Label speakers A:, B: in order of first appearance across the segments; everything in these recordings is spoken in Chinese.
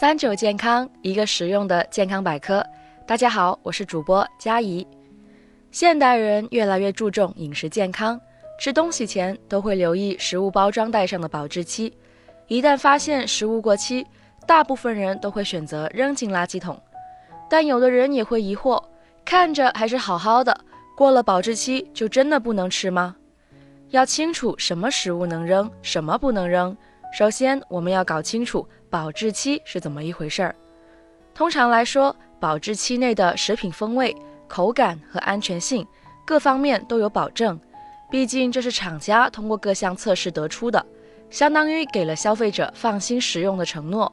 A: 三九健康，一个实用的健康百科。大家好，我是主播佳怡。现代人越来越注重饮食健康，吃东西前都会留意食物包装袋上的保质期。一旦发现食物过期，大部分人都会选择扔进垃圾桶。但有的人也会疑惑，看着还是好好的，过了保质期就真的不能吃吗？要清楚什么食物能扔，什么不能扔。首先，我们要搞清楚保质期是怎么一回事儿。通常来说，保质期内的食品风味、口感和安全性各方面都有保证，毕竟这是厂家通过各项测试得出的，相当于给了消费者放心食用的承诺。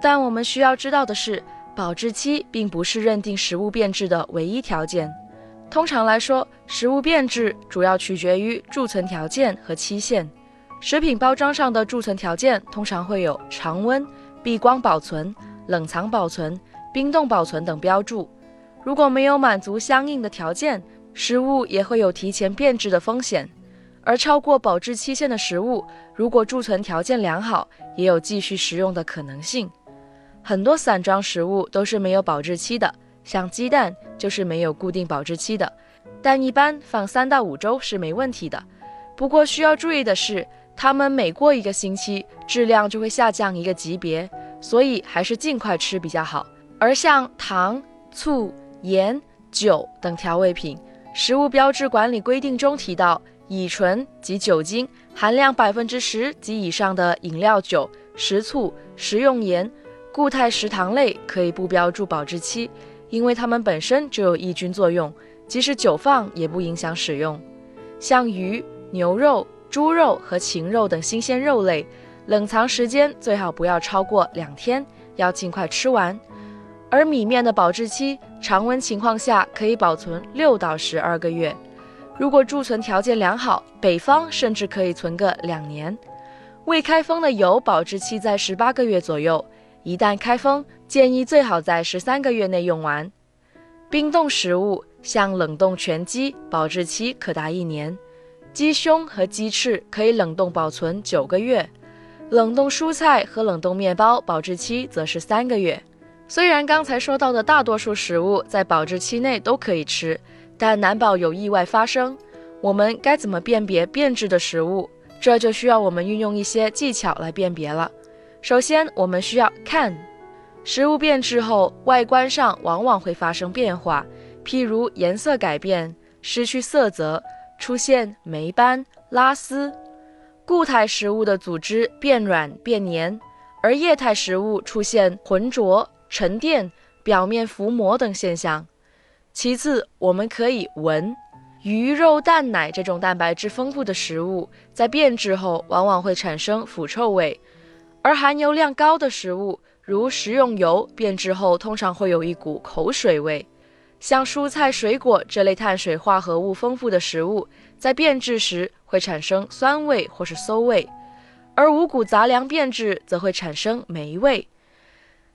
A: 但我们需要知道的是，保质期并不是认定食物变质的唯一条件。通常来说，食物变质主要取决于贮存条件和期限。食品包装上的贮存条件通常会有常温、避光保存、冷藏保存、冰冻保存等标注。如果没有满足相应的条件，食物也会有提前变质的风险。而超过保质期限的食物，如果贮存条件良好，也有继续食用的可能性。很多散装食物都是没有保质期的，像鸡蛋就是没有固定保质期的，但一般放三到五周是没问题的。不过需要注意的是。它们每过一个星期，质量就会下降一个级别，所以还是尽快吃比较好。而像糖、醋、盐、酒等调味品，食物标志管理规定中提到，乙醇及酒精含量百分之十及以上的饮料酒、食醋、食用盐、固态食糖类可以不标注保质期，因为它们本身就有抑菌作用，即使久放也不影响使用。像鱼、牛肉。猪肉和禽肉等新鲜肉类，冷藏时间最好不要超过两天，要尽快吃完。而米面的保质期，常温情况下可以保存六到十二个月，如果贮存条件良好，北方甚至可以存个两年。未开封的油保质期在十八个月左右，一旦开封，建议最好在十三个月内用完。冰冻食物，像冷冻全鸡，保质期可达一年。鸡胸和鸡翅可以冷冻保存九个月，冷冻蔬菜和冷冻面包保质期则是三个月。虽然刚才说到的大多数食物在保质期内都可以吃，但难保有意外发生。我们该怎么辨别变质的食物？这就需要我们运用一些技巧来辨别了。首先，我们需要看食物变质后，外观上往往会发生变化，譬如颜色改变、失去色泽。出现霉斑、拉丝，固态食物的组织变软变黏，而液态食物出现浑浊、沉淀、表面浮膜等现象。其次，我们可以闻鱼肉、蛋奶这种蛋白质丰富的食物，在变质后往往会产生腐臭味，而含油量高的食物，如食用油，变质后通常会有一股口水味。像蔬菜、水果这类碳水化合物丰富的食物，在变质时会产生酸味或是馊味，而五谷杂粮变质则会产生霉味。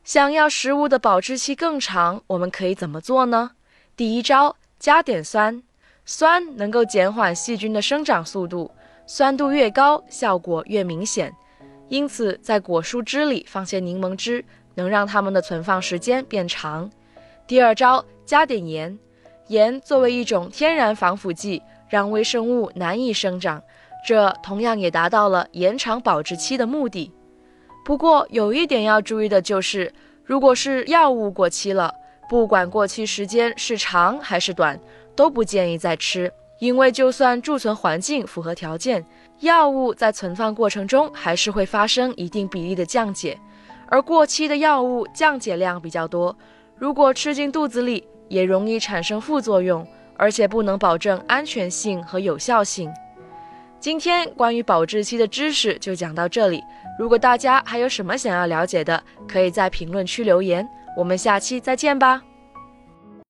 A: 想要食物的保质期更长，我们可以怎么做呢？第一招，加点酸，酸能够减缓细菌的生长速度，酸度越高，效果越明显。因此，在果蔬汁里放些柠檬汁，能让它们的存放时间变长。第二招。加点盐，盐作为一种天然防腐剂，让微生物难以生长，这同样也达到了延长保质期的目的。不过有一点要注意的就是，如果是药物过期了，不管过期时间是长还是短，都不建议再吃，因为就算贮存环境符合条件，药物在存放过程中还是会发生一定比例的降解，而过期的药物降解量比较多，如果吃进肚子里。也容易产生副作用，而且不能保证安全性和有效性。今天关于保质期的知识就讲到这里。如果大家还有什么想要了解的，可以在评论区留言。我们下期再见吧。